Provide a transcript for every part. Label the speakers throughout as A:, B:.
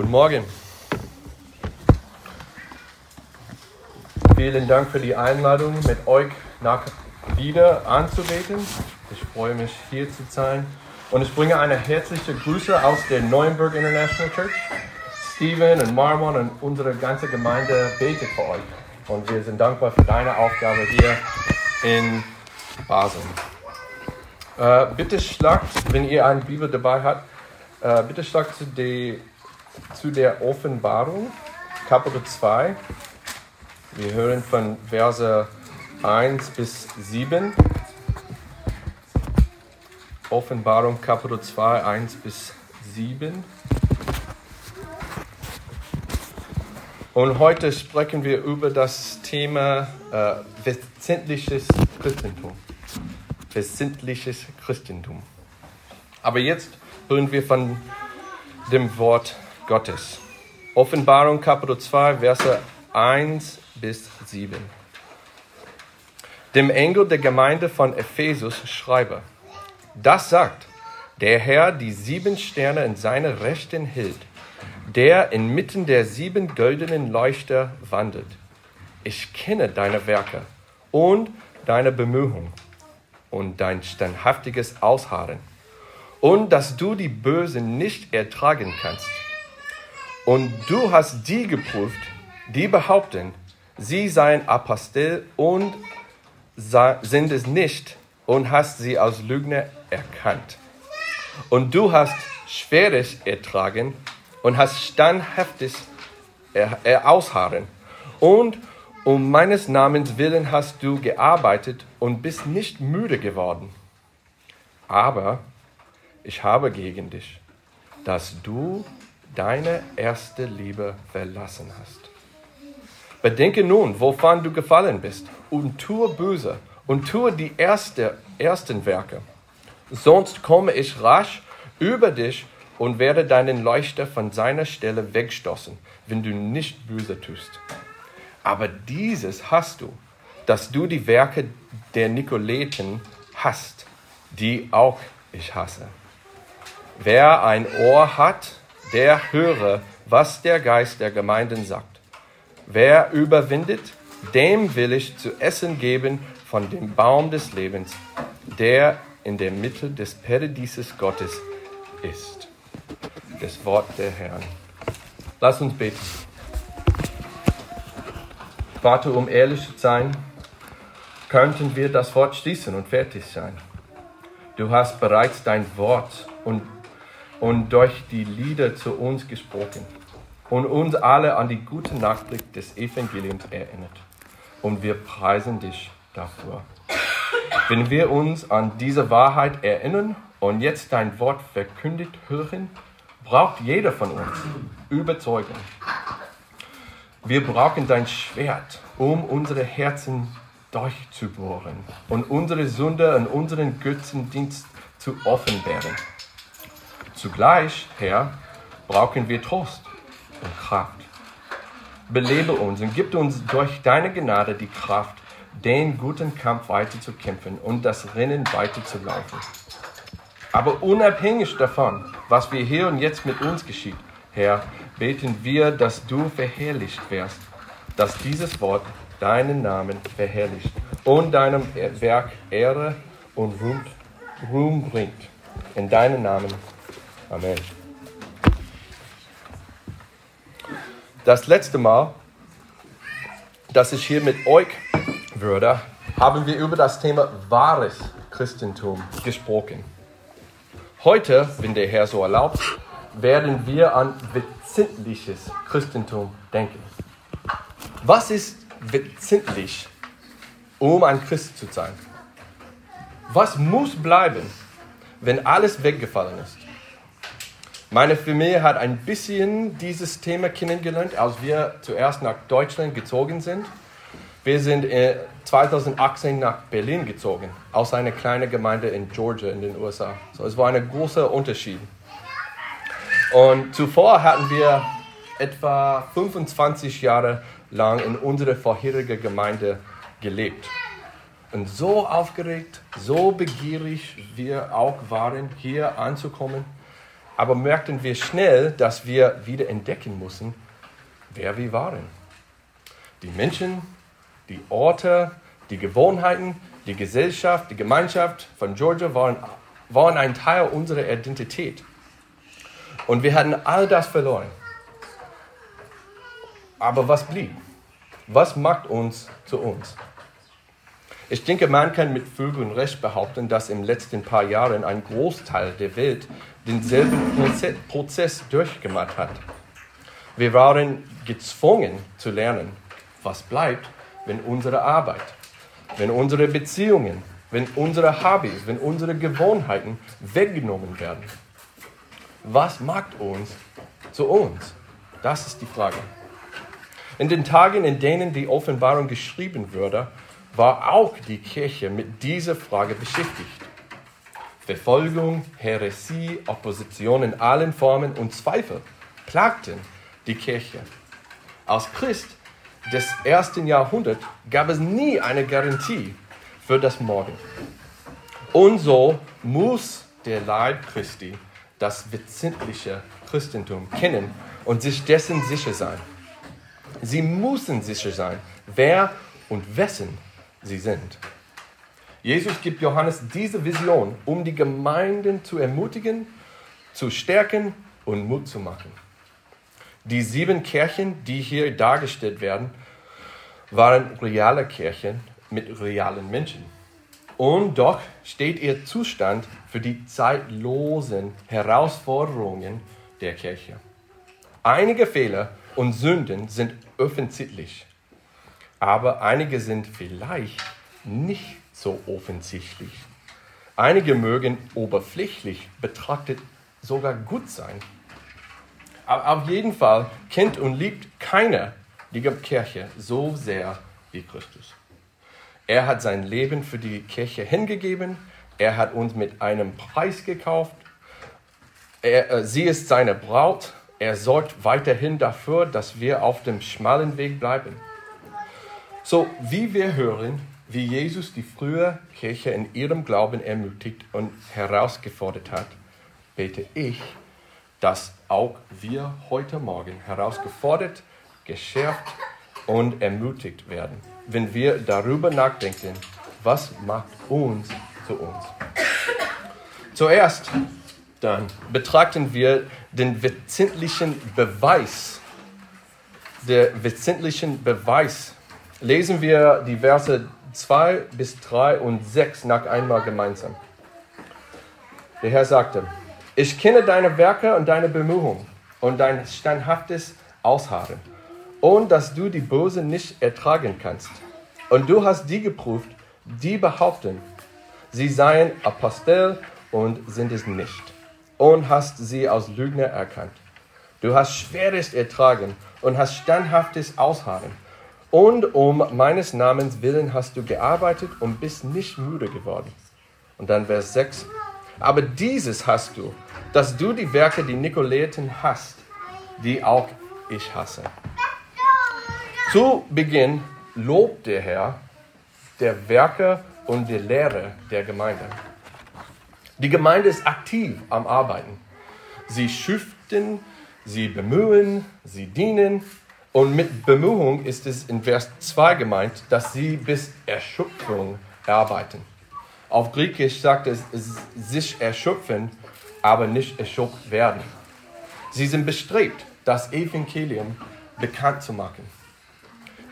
A: Guten Morgen. Vielen Dank für die Einladung, mit euch nach wieder anzubeten. Ich freue mich, hier zu sein. Und ich bringe eine herzliche Grüße aus der Neuenburg International Church. Steven und Marmon und unsere ganze Gemeinde betet für euch. Und wir sind dankbar für deine Aufgabe hier in Basel. Äh, bitte schlagt, wenn ihr eine Bibel dabei habt, äh, bitte schlagt die, zu der Offenbarung, Kapitel 2. Wir hören von Verse 1 bis 7. Offenbarung Kapitel 2, 1 bis 7. Und heute sprechen wir über das Thema äh, wesentliches Christentum. Wesentliches Christentum. Aber jetzt hören wir von dem Wort Gottes. Offenbarung Kapitel 2, Verse 1 bis 7. Dem Engel der Gemeinde von Ephesus schreibe, das sagt, der Herr die sieben Sterne in seiner Rechten hält der inmitten der sieben goldenen Leuchter wandelt. Ich kenne deine Werke und deine Bemühungen und dein standhaftiges Ausharren und dass du die Bösen nicht ertragen kannst. Und du hast die geprüft, die behaupten, sie seien Apostel und sind es nicht und hast sie als Lügner erkannt. Und du hast Schweres ertragen und hast standhaftig ausharren. Und um meines Namens willen hast du gearbeitet und bist nicht müde geworden. Aber ich habe gegen dich, dass du deine erste Liebe verlassen hast. Bedenke nun, wovon du gefallen bist, und tue böse und tue die erste, ersten Werke. Sonst komme ich rasch über dich und werde deinen Leuchter von seiner Stelle wegstoßen, wenn du nicht böse tust. Aber dieses hast du, dass du die Werke der Nikoleten hast, die auch ich hasse. Wer ein Ohr hat, der höre, was der Geist der Gemeinden sagt. Wer überwindet, dem will ich zu essen geben von dem Baum des Lebens, der in der Mitte des Paradieses Gottes ist das Wort der Herrn. Lass uns beten. Vater, um ehrlich zu sein, könnten wir das Wort schließen und fertig sein. Du hast bereits dein Wort und, und durch die Lieder zu uns gesprochen und uns alle an die gute Nachricht des Evangeliums erinnert. Und wir preisen dich dafür. Wenn wir uns an diese Wahrheit erinnern und jetzt dein Wort verkündigt hören, braucht jeder von uns Überzeugung. Wir brauchen dein Schwert, um unsere Herzen durchzubohren und unsere Sünde und unseren Götzendienst zu offenbaren. Zugleich, Herr, brauchen wir Trost und Kraft. Belebe uns und gib uns durch deine Gnade die Kraft, den guten Kampf weiter zu kämpfen und das Rennen weiter zu laufen. Aber unabhängig davon, was wir hier und jetzt mit uns geschieht, Herr, beten wir, dass du verherrlicht wirst, dass dieses Wort deinen Namen verherrlicht und deinem Werk Ehre und Ruhm, Ruhm bringt. In deinem Namen. Amen. Das letzte Mal, dass ich hier mit euch würde, haben wir über das Thema wahres Christentum gesprochen. Heute, wenn der Herr so erlaubt, werden wir an wesentliches Christentum denken. Was ist wesentlich, um ein Christ zu sein? Was muss bleiben, wenn alles weggefallen ist? Meine Familie hat ein bisschen dieses Thema kennengelernt, als wir zuerst nach Deutschland gezogen sind. Wir sind 2018 äh, nach Berlin gezogen, aus einer kleinen Gemeinde in Georgia in den USA. So, es war ein großer Unterschied. Und zuvor hatten wir etwa 25 Jahre lang in unserer vorherigen Gemeinde gelebt. Und so aufgeregt, so begierig wir auch waren, hier anzukommen. Aber merkten wir schnell, dass wir wieder entdecken mussten, wer wir waren. Die Menschen, die Orte, die Gewohnheiten, die Gesellschaft, die Gemeinschaft von Georgia waren, waren ein Teil unserer Identität. Und wir hatten all das verloren. Aber was blieb? Was macht uns zu uns? Ich denke, man kann mit Vögel und Recht behaupten, dass im letzten paar Jahren ein Großteil der Welt denselben Prozess durchgemacht hat. Wir waren gezwungen zu lernen, was bleibt, wenn unsere Arbeit, wenn unsere Beziehungen, wenn unsere Hobbys, wenn unsere Gewohnheiten weggenommen werden. Was macht uns zu uns? Das ist die Frage. In den Tagen, in denen die Offenbarung geschrieben wurde, war auch die Kirche mit dieser Frage beschäftigt. Verfolgung, Häresie, Opposition in allen Formen und Zweifel plagten die Kirche. Als Christ des ersten Jahrhunderts gab es nie eine Garantie für das Morgen. Und so muss der Leib Christi das wesentliche Christentum kennen und sich dessen sicher sein. Sie müssen sicher sein, wer und wessen sie sind. Jesus gibt Johannes diese Vision, um die Gemeinden zu ermutigen, zu stärken und Mut zu machen. Die sieben Kirchen, die hier dargestellt werden, waren reale Kirchen mit realen Menschen. Und doch steht ihr Zustand für die zeitlosen Herausforderungen der Kirche. Einige Fehler und Sünden sind offensichtlich, aber einige sind vielleicht nicht so offensichtlich. Einige mögen oberflächlich betrachtet sogar gut sein. Aber auf jeden Fall kennt und liebt keiner die Kirche so sehr wie Christus. Er hat sein Leben für die Kirche hingegeben. Er hat uns mit einem Preis gekauft. Er, äh, sie ist seine Braut. Er sorgt weiterhin dafür, dass wir auf dem schmalen Weg bleiben. So, wie wir hören, wie Jesus die frühe Kirche in ihrem Glauben ermutigt und herausgefordert hat, bete ich, dass auch wir heute Morgen herausgefordert, geschärft und ermutigt werden, wenn wir darüber nachdenken, was macht uns zu uns. Zuerst dann betrachten wir den wesentlichen Beweis, der wesentlichen Beweis. Lesen wir die Verse 2 bis 3 und 6 nach einmal gemeinsam. Der Herr sagte, ich kenne deine Werke und deine Bemühungen und dein standhaftes Ausharren und dass du die Bösen nicht ertragen kannst. Und du hast die geprüft, die behaupten, sie seien Apostel und sind es nicht. Und hast sie als Lügner erkannt. Du hast Schweres ertragen und hast standhaftes Ausharren und um meines Namens willen hast du gearbeitet und bist nicht müde geworden. Und dann Vers 6. Aber dieses hast du, dass du die Werke, die Nikolaiten hast, die auch ich hasse. Zu Beginn lobt der Herr der Werke und der Lehre der Gemeinde. Die Gemeinde ist aktiv am Arbeiten. Sie schüften, sie bemühen, sie dienen, und mit Bemühung ist es in Vers 2 gemeint, dass sie bis Erschöpfung arbeiten. Auf Griechisch sagt es sich erschöpfen, aber nicht erschöpft werden. Sie sind bestrebt, das Evangelium bekannt zu machen.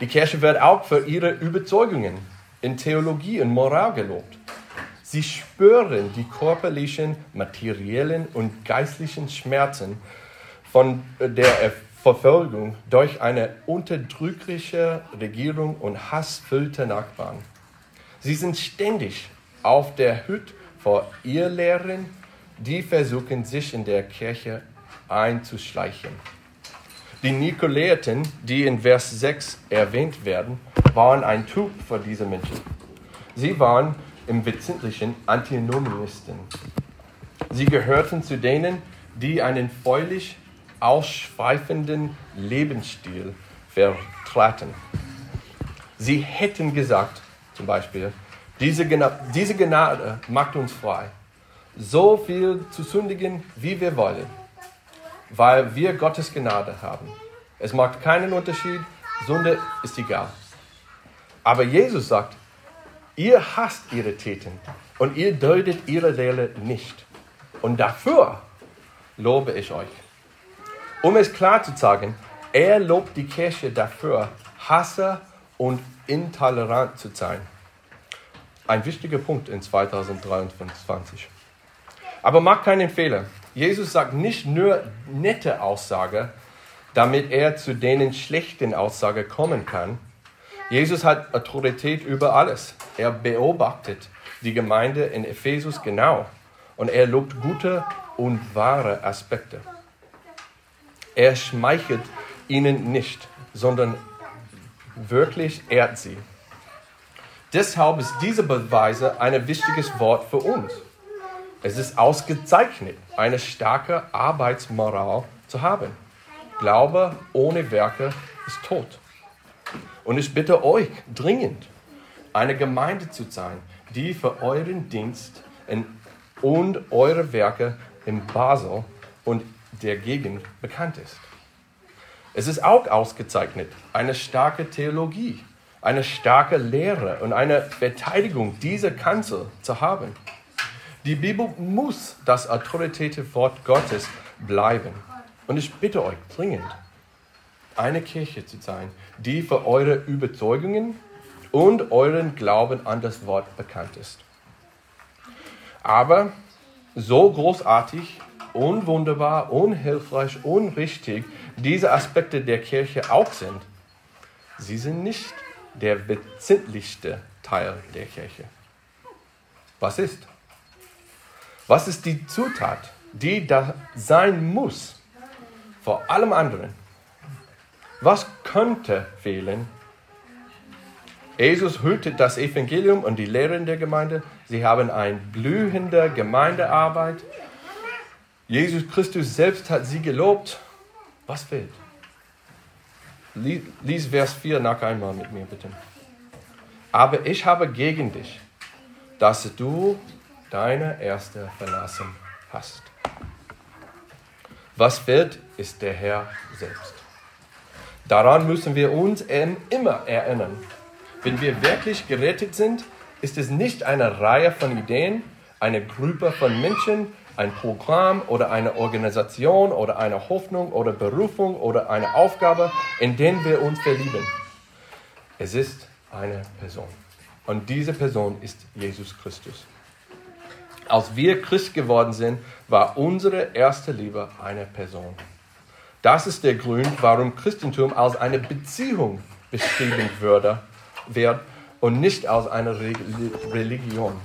A: Die Kirche wird auch für ihre Überzeugungen in Theologie und Moral gelobt. Sie spüren die körperlichen, materiellen und geistlichen Schmerzen von der Verfolgung durch eine unterdrückliche Regierung und hassfüllte Nachbarn. Sie sind ständig auf der Hut vor Irrlehren, die versuchen, sich in der Kirche einzuschleichen. Die Nikolaiten, die in Vers 6 erwähnt werden, waren ein Typ für diese Menschen. Sie waren im Wesentlichen Antinomisten. Sie gehörten zu denen, die einen feulich ausschweifenden Lebensstil vertraten. Sie hätten gesagt, zum Beispiel, diese, diese Gnade macht uns frei. so viel zu sündigen, wie wir wollen, weil wir Gottes Gnade haben. Es macht keinen Unterschied, Sünde ist egal. Aber Jesus sagt, ihr hasst ihre Täten und ihr deutet ihre Lehre nicht. Und dafür lobe ich euch. Um es klar zu sagen, er lobt die Kirche dafür, Hasser und intolerant zu sein. Ein wichtiger Punkt in 2023. Aber mach keinen Fehler. Jesus sagt nicht nur nette Aussage, damit er zu denen schlechten Aussagen kommen kann. Jesus hat Autorität über alles. Er beobachtet die Gemeinde in Ephesus genau und er lobt gute und wahre Aspekte. Er schmeichelt ihnen nicht, sondern wirklich ehrt sie. Deshalb ist diese Beweise ein wichtiges Wort für uns. Es ist ausgezeichnet, eine starke Arbeitsmoral zu haben. Glaube ohne Werke ist tot. Und ich bitte euch dringend, eine Gemeinde zu sein, die für euren Dienst und eure Werke in Basel und der Gegend bekannt ist. Es ist auch ausgezeichnet, eine starke Theologie, eine starke Lehre und eine Verteidigung dieser Kanzel zu haben. Die Bibel muss das autoritative Wort Gottes bleiben. Und ich bitte euch dringend, eine Kirche zu sein, die für eure Überzeugungen und euren Glauben an das Wort bekannt ist. Aber so großartig und wunderbar und hilfreich und richtig diese Aspekte der Kirche auch sind, sie sind nicht der wesentlichste Teil der Kirche. Was ist? Was ist die Zutat, die da sein muss vor allem anderen? Was könnte fehlen? Jesus hütet das Evangelium und die Lehren der Gemeinde. Sie haben eine blühende Gemeindearbeit. Jesus Christus selbst hat sie gelobt. Was fehlt? Lies Vers 4 nach einmal mit mir, bitte. Aber ich habe gegen dich, dass du deine Erste verlassen hast. Was fehlt, ist der Herr selbst. Daran müssen wir uns immer erinnern. Wenn wir wirklich gerettet sind, ist es nicht eine Reihe von Ideen, eine Gruppe von Menschen, ein Programm oder eine Organisation oder eine Hoffnung oder Berufung oder eine Aufgabe, in denen wir uns verlieben. Es ist eine Person. Und diese Person ist Jesus Christus. Als wir Christ geworden sind, war unsere erste Liebe eine Person. Das ist der Grund, warum Christentum als eine Beziehung beschrieben wird und nicht als eine Religion.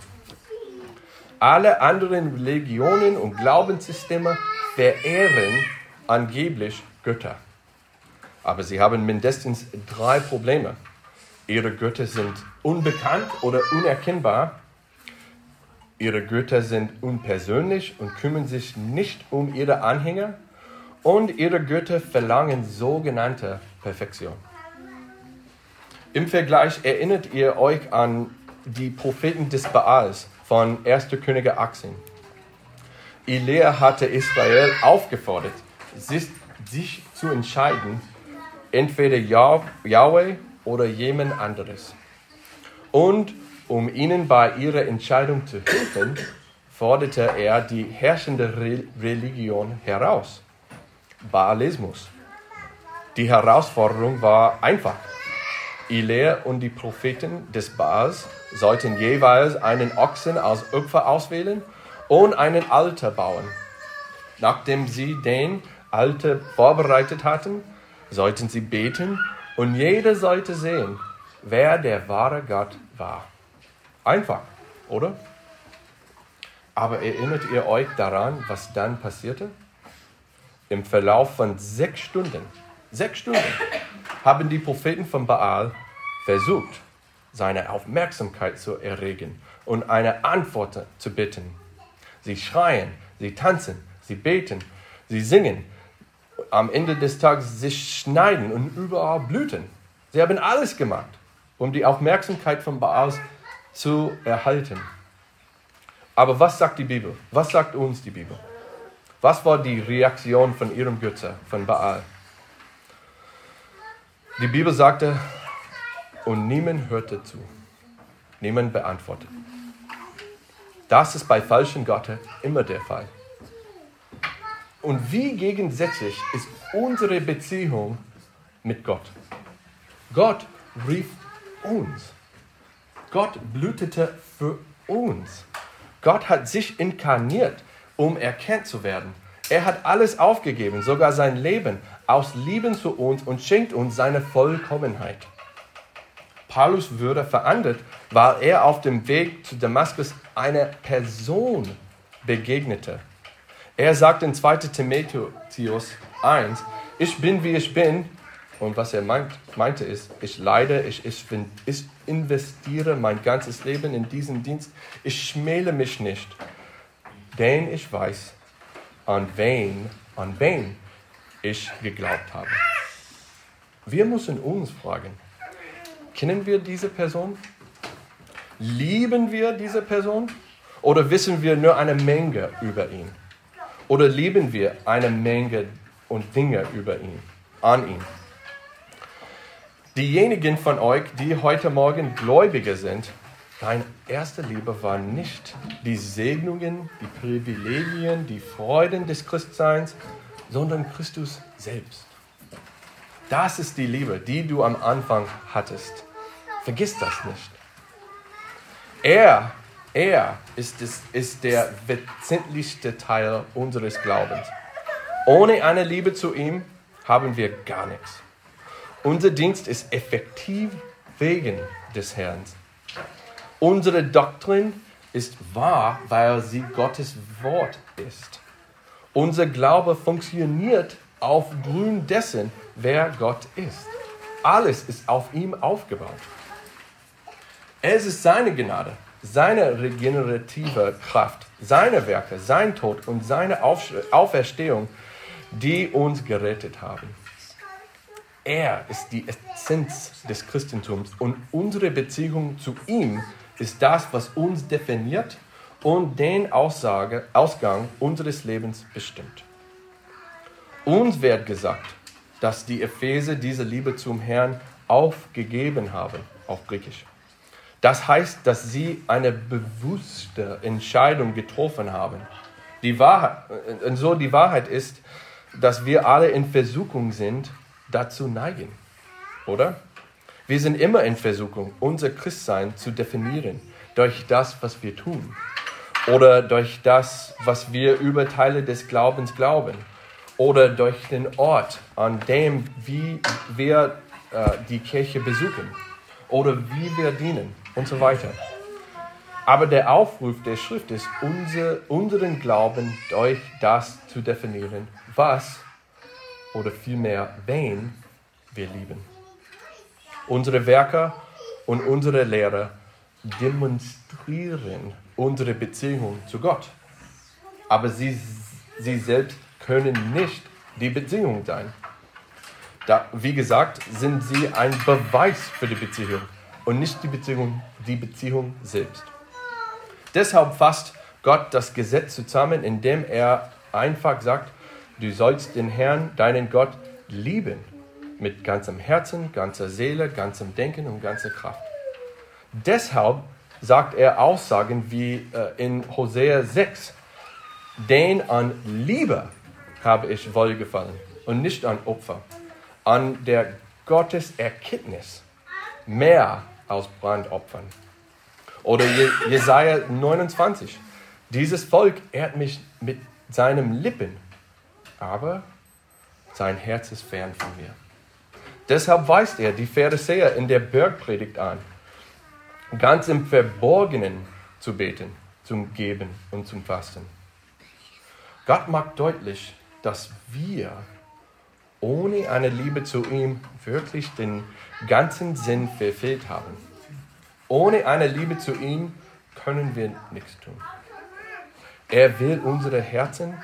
A: Alle anderen Religionen und Glaubenssysteme verehren angeblich Götter. Aber sie haben mindestens drei Probleme. Ihre Götter sind unbekannt oder unerkennbar Ihre Götter sind unpersönlich und kümmern sich nicht um ihre Anhänger. Und ihre Götter verlangen sogenannte Perfektion. Im Vergleich erinnert ihr euch an die Propheten des Baals von 1. Könige 18. Elia hatte Israel aufgefordert, sich, zu entscheiden, entweder Yahweh oder jemand anderes. Und um ihnen bei ihrer Entscheidung zu helfen, forderte er die herrschende Religion heraus, Baalismus. Die Herausforderung war einfach. Elia und die Propheten des Baals sollten jeweils einen Ochsen als Opfer auswählen und einen Alter bauen. Nachdem sie den Alter vorbereitet hatten, sollten sie beten und jeder sollte sehen, wer der wahre Gott war. Einfach, oder? Aber erinnert ihr euch daran, was dann passierte? Im Verlauf von sechs Stunden, sechs Stunden, haben die Propheten von Baal versucht, seine Aufmerksamkeit zu erregen und eine Antwort zu bitten. Sie schreien, sie tanzen, sie beten, sie singen, am Ende des Tages sich schneiden und überall blüten. Sie haben alles gemacht, um die Aufmerksamkeit von Baal zu erhalten. Aber was sagt die Bibel? Was sagt uns die Bibel? Was war die Reaktion von ihrem Götze, von Baal? Die Bibel sagte, und niemand hörte zu. Niemand beantwortet. Das ist bei falschen Göttern immer der Fall. Und wie gegensätzlich ist unsere Beziehung mit Gott? Gott rief uns. Gott blütete für uns. Gott hat sich inkarniert, um erkannt zu werden. Er hat alles aufgegeben, sogar sein Leben, aus Lieben zu uns und schenkt uns seine Vollkommenheit. Paulus würde verandet, weil er auf dem Weg zu Damaskus einer Person begegnete. Er sagt in 2 Timotheus 1, ich bin wie ich bin, und was er meint, meinte ist, ich leide, ich, ich, ich investiere mein ganzes Leben in diesen Dienst, ich schmäle mich nicht, denn ich weiß, an wen, an wen ich geglaubt habe. Wir müssen uns fragen, Kennen wir diese Person? Lieben wir diese Person? Oder wissen wir nur eine Menge über ihn? Oder lieben wir eine Menge und Dinge über ihn, an ihn? Diejenigen von euch, die heute Morgen Gläubige sind, deine erste Liebe war nicht die Segnungen, die Privilegien, die Freuden des Christseins, sondern Christus selbst. Das ist die Liebe, die du am Anfang hattest. Vergiss das nicht. Er, er ist, das, ist der wesentlichste Teil unseres Glaubens. Ohne eine Liebe zu ihm haben wir gar nichts. Unser Dienst ist effektiv wegen des Herrn. Unsere Doktrin ist wahr, weil sie Gottes Wort ist. Unser Glaube funktioniert aufgrund dessen, wer Gott ist. Alles ist auf ihm aufgebaut. Es ist seine Gnade, seine regenerative Kraft, seine Werke, sein Tod und seine Auferstehung, die uns gerettet haben. Er ist die Essenz des Christentums und unsere Beziehung zu ihm ist das, was uns definiert und den Aussage, Ausgang unseres Lebens bestimmt. Uns wird gesagt, dass die Epheser diese Liebe zum Herrn aufgegeben haben, auf Griechisch. Das heißt, dass sie eine bewusste Entscheidung getroffen haben. Die Wahrheit, und so die Wahrheit ist, dass wir alle in Versuchung sind, dazu neigen, oder? Wir sind immer in Versuchung, unser Christsein zu definieren durch das, was wir tun oder durch das, was wir über Teile des Glaubens glauben oder durch den Ort, an dem wie wir äh, die Kirche besuchen oder wie wir dienen und so weiter. Aber der Aufruf der Schrift ist, unser, unseren Glauben durch das zu definieren, was oder vielmehr wen wir lieben. Unsere Werke und unsere Lehre demonstrieren unsere Beziehung zu Gott. Aber sie, sie selbst können nicht die Beziehung sein. Da, wie gesagt, sind sie ein Beweis für die Beziehung und nicht die Beziehung, die Beziehung selbst. Deshalb fasst Gott das Gesetz zusammen, indem er einfach sagt, du sollst den Herrn, deinen Gott, lieben mit ganzem Herzen, ganzer Seele, ganzem Denken und ganzer Kraft. Deshalb sagt er Aussagen wie äh, in Hosea 6, den an Liebe habe ich wohlgefallen und nicht an Opfer, an der Gotteserkenntnis mehr aus Brandopfern. Oder Jesaja 29, dieses Volk ehrt mich mit seinen Lippen, aber sein Herz ist fern von mir. Deshalb weist er die Pharisäer in der Bergpredigt an, ganz im Verborgenen zu beten, zum Geben und zum Fasten. Gott macht deutlich, dass wir ohne eine Liebe zu ihm wirklich den ganzen Sinn verfehlt haben. Ohne eine Liebe zu ihm können wir nichts tun. Er will unsere Herzen,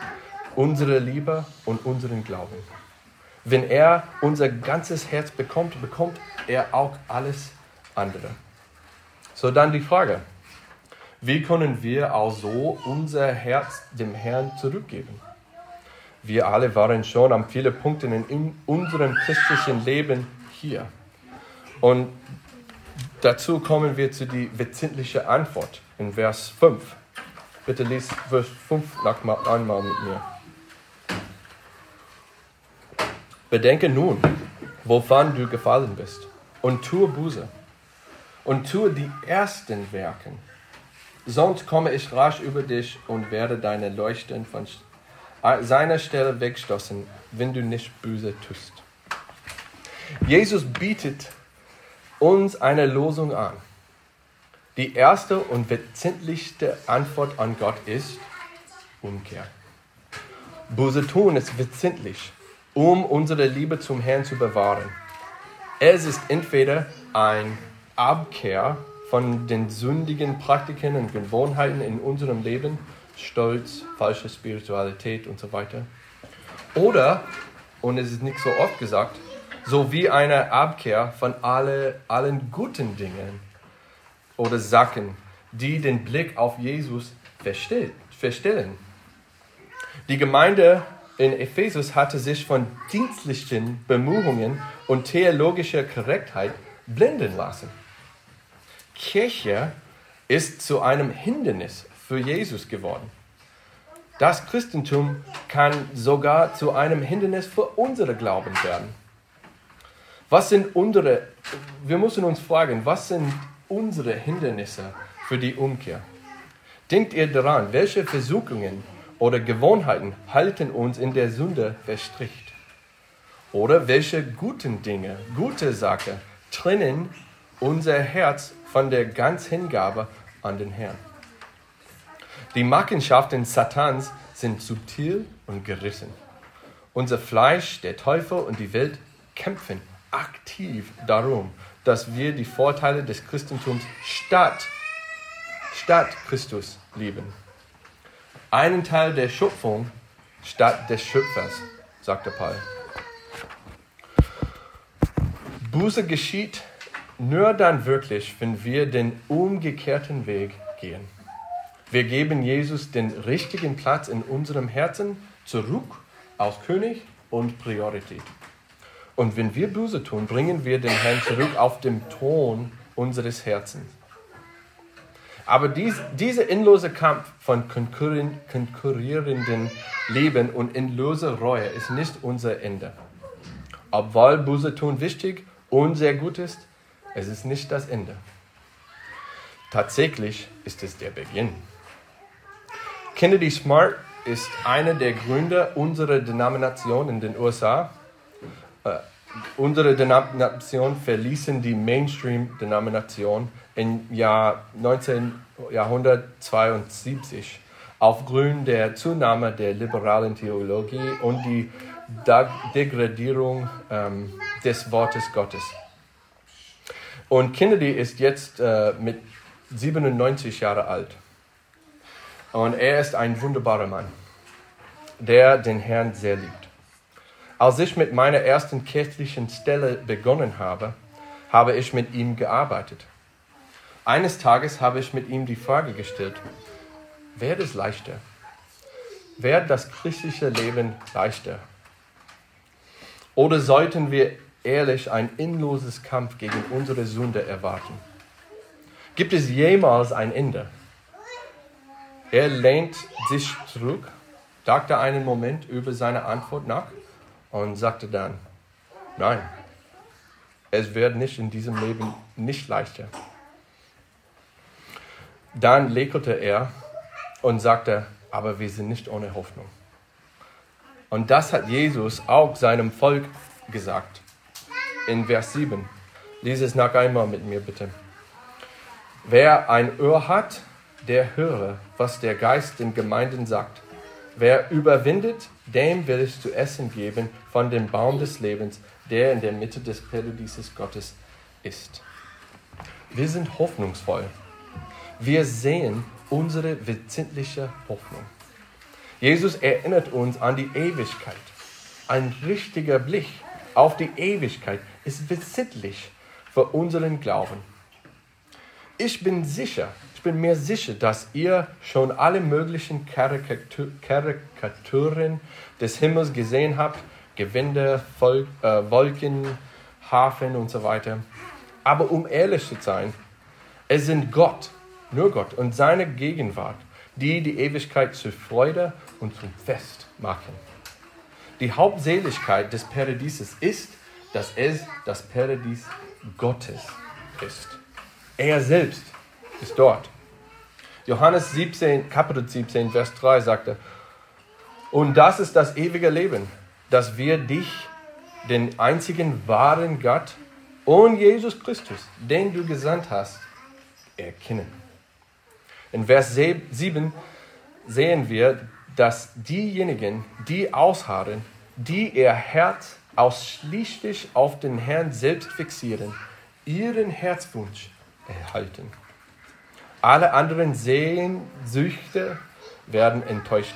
A: unsere Liebe und unseren Glauben. Wenn er unser ganzes Herz bekommt, bekommt er auch alles andere. So dann die Frage, Wie können wir also unser Herz dem Herrn zurückgeben? Wir alle waren schon an vielen Punkten in unserem christlichen Leben hier. Und dazu kommen wir zu der wesentlichen Antwort in Vers 5. Bitte lies Vers 5 noch einmal mit mir. Bedenke nun, wovon du gefallen bist, und tue Buße, und tue die ersten Werken. Sonst komme ich rasch über dich und werde deine Leuchten von seiner Stelle wegstoßen, wenn du nicht böse tust. Jesus bietet uns eine Losung an. Die erste und wesentlichste Antwort an Gott ist Umkehr. Buße tun ist wesentlich um unsere Liebe zum Herrn zu bewahren. Es ist entweder ein Abkehr von den sündigen Praktiken und Gewohnheiten in unserem Leben, Stolz, falsche Spiritualität und so weiter. Oder, und es ist nicht so oft gesagt, so wie eine Abkehr von alle, allen guten Dingen oder Sachen, die den Blick auf Jesus verstellen. Die Gemeinde in Ephesus hatte sich von dienstlichen Bemühungen und theologischer Korrektheit blenden lassen. Kirche ist zu einem Hindernis für Jesus geworden. Das Christentum kann sogar zu einem Hindernis für unsere Glauben werden. Was sind unsere, wir müssen uns fragen, was sind unsere Hindernisse für die Umkehr? Denkt ihr daran, welche Versuchungen oder Gewohnheiten halten uns in der Sünde verstricht? Oder welche guten Dinge, gute Sachen trennen unser Herz von der Ganzhingabe an den Herrn? Die Machenschaften Satans sind subtil und gerissen. Unser Fleisch, der Teufel und die Welt kämpfen aktiv darum, dass wir die Vorteile des Christentums statt, statt Christus lieben einen Teil der Schöpfung statt des Schöpfers, sagte Paul. Buße geschieht nur dann wirklich, wenn wir den umgekehrten Weg gehen. Wir geben Jesus den richtigen Platz in unserem Herzen zurück als König und Priorität. Und wenn wir Buße tun, bringen wir den Herrn zurück auf den Ton unseres Herzens. Aber dies, dieser endlose Kampf von konkurrierenden Leben und endloser Reue ist nicht unser Ende. Obwohl Buße tun wichtig und sehr gut ist, es ist nicht das Ende. Tatsächlich ist es der Beginn. Kennedy Smart ist einer der Gründer unserer Denomination in den USA. Äh, unsere Denomination verließen die Mainstream-Denomination im Jahr 1972 aufgrund der Zunahme der liberalen Theologie und die Degradierung ähm, des Wortes Gottes. Und Kennedy ist jetzt äh, mit 97 Jahre alt. Und er ist ein wunderbarer Mann, der den Herrn sehr liebt. Als ich mit meiner ersten kirchlichen Stelle begonnen habe, habe ich mit ihm gearbeitet. Eines Tages habe ich mit ihm die Frage gestellt, wäre es leichter? Wäre das christliche Leben leichter? Oder sollten wir ehrlich ein endloses Kampf gegen unsere Sünde erwarten? Gibt es jemals ein Ende? Er lehnt sich zurück, dachte einen Moment über seine Antwort nach und sagte dann, nein, es wird nicht in diesem Leben nicht leichter. Dann lächelte er und sagte, aber wir sind nicht ohne Hoffnung. Und das hat Jesus auch seinem Volk gesagt. In Vers 7. Lies es noch einmal mit mir bitte. Wer ein Ohr hat, der höre, was der Geist den Gemeinden sagt. Wer überwindet, dem will ich zu essen geben von dem Baum des Lebens, der in der Mitte des Paradieses Gottes ist. Wir sind hoffnungsvoll wir sehen unsere wesentliche Hoffnung. Jesus erinnert uns an die Ewigkeit. Ein richtiger Blick auf die Ewigkeit ist wesentlich für unseren Glauben. Ich bin sicher, Ich bin mir sicher, dass ihr schon alle möglichen Karikaturen des Himmels gesehen habt. Gewinde, äh, Wolken, Hafen und so weiter. Aber um ehrlich zu sein, es sind Gott, nur Gott und seine Gegenwart, die die Ewigkeit zur Freude und zum Fest machen. Die Hauptseligkeit des Paradieses ist, dass es das Paradies Gottes ist. Er selbst ist dort. Johannes 17, Kapitel 17, Vers 3 sagte, und das ist das ewige Leben, dass wir dich, den einzigen wahren Gott und Jesus Christus, den du gesandt hast, erkennen. In Vers 7 sehen wir, dass diejenigen, die ausharren, die ihr Herz ausschließlich auf den Herrn selbst fixieren, ihren Herzwunsch erhalten. Alle anderen Sehnsüchte werden enttäuscht.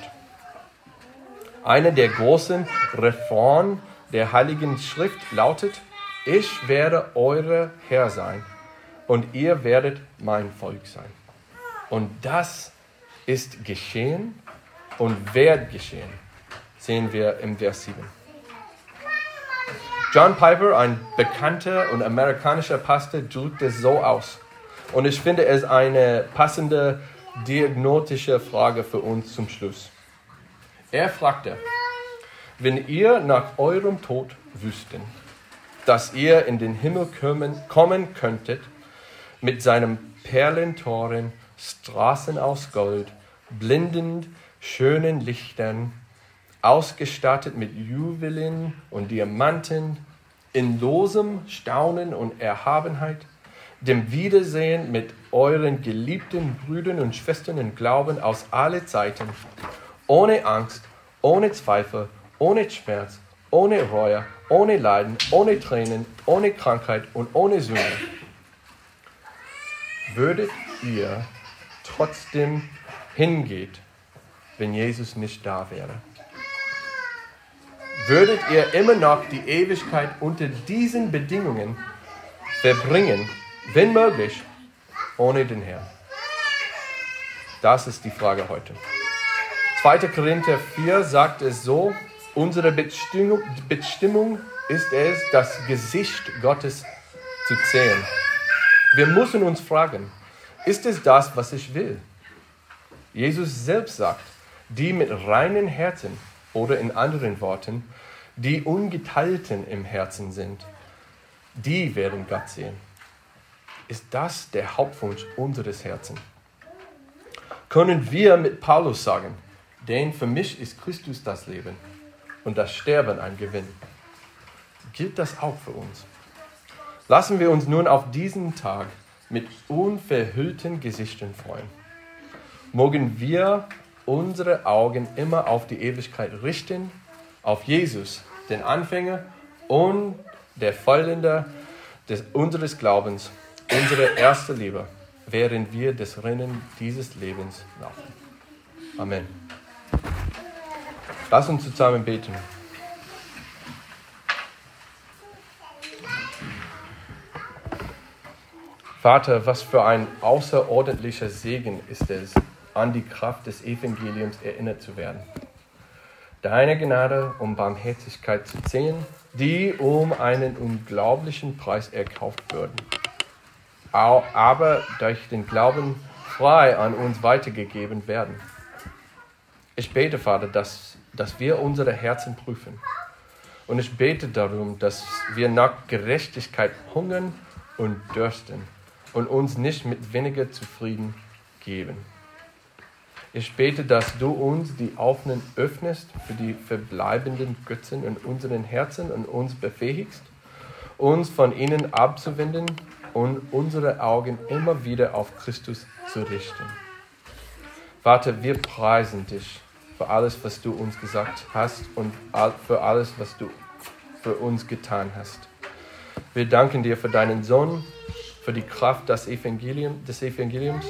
A: Eine der großen Reformen der Heiligen Schrift lautet, ich werde eure Herr sein und ihr werdet mein Volk sein. Und das ist geschehen und wird geschehen, sehen wir im Vers 7. John Piper, ein bekannter und amerikanischer Pastor, drückt es so aus. Und ich finde es eine passende diagnostische Frage für uns zum Schluss. Er fragte, wenn ihr nach eurem Tod wüssten, dass ihr in den Himmel kommen könntet, mit seinem Perlentoren, Straßen aus Gold, blendend schönen Lichtern, ausgestattet mit Juwelen und Diamanten, in losem Staunen und Erhabenheit, dem Wiedersehen mit euren geliebten Brüdern und Schwestern im Glauben aus alle Zeiten, ohne Angst, ohne Zweifel, ohne Schmerz, ohne Reue, ohne Leiden, ohne Tränen, ohne Krankheit und ohne Sünde. Würdet ihr trotzdem hingeht, wenn Jesus nicht da wäre? Würdet ihr immer noch die Ewigkeit unter diesen Bedingungen verbringen, wenn möglich, ohne den Herrn? Das ist die Frage heute. 2. Korinther 4 sagt es so, unsere Bestimmung, ist es, das Gesicht Gottes zu sehen. Wir müssen uns fragen, ist es das, was ich will? Jesus selbst sagt, die mit reinen Herzen oder in anderen Worten, die ungeteilten im Herzen sind, die werden Gott sehen. Ist das der Hauptwunsch unseres Herzens? Können wir mit Paulus sagen, denn für mich ist Christus das Leben und das Sterben ein Gewinn. Gilt das auch für uns? Lassen wir uns nun auf diesen Tag mit unverhüllten Gesichtern freuen. Mogen wir unsere Augen immer auf die Ewigkeit richten, auf Jesus, den Anfänger und der Vollender des, unseres Glaubens, unsere erste Liebe, während wir das Rennen dieses Lebens laufen. Amen. Lass uns zusammen beten. Vater, was für ein außerordentlicher Segen ist es, an die Kraft des Evangeliums erinnert zu werden. Deine Gnade und Barmherzigkeit zu sehen, die um einen unglaublichen Preis erkauft wurden, aber durch den Glauben frei an uns weitergegeben werden. Ich bete, Vater, dass, dass wir unsere Herzen prüfen. Und ich bete darum, dass wir nach Gerechtigkeit hungern und dürsten und uns nicht mit weniger zufrieden geben. Ich bete, dass du uns die Augen öffnest für die verbleibenden Götzen in unseren Herzen und uns befähigst, uns von ihnen abzuwenden und unsere Augen immer wieder auf Christus zu richten. Vater, wir preisen dich für alles, was du uns gesagt hast und für alles, was du für uns getan hast. Wir danken dir für deinen Sohn, für die Kraft des, Evangelium, des Evangeliums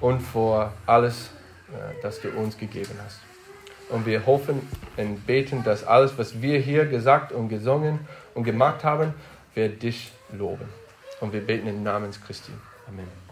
A: und für alles, äh, das du uns gegeben hast. Und wir hoffen und beten, dass alles, was wir hier gesagt und gesungen und gemacht haben, wird dich loben. Und wir beten im Namen Christi. Amen.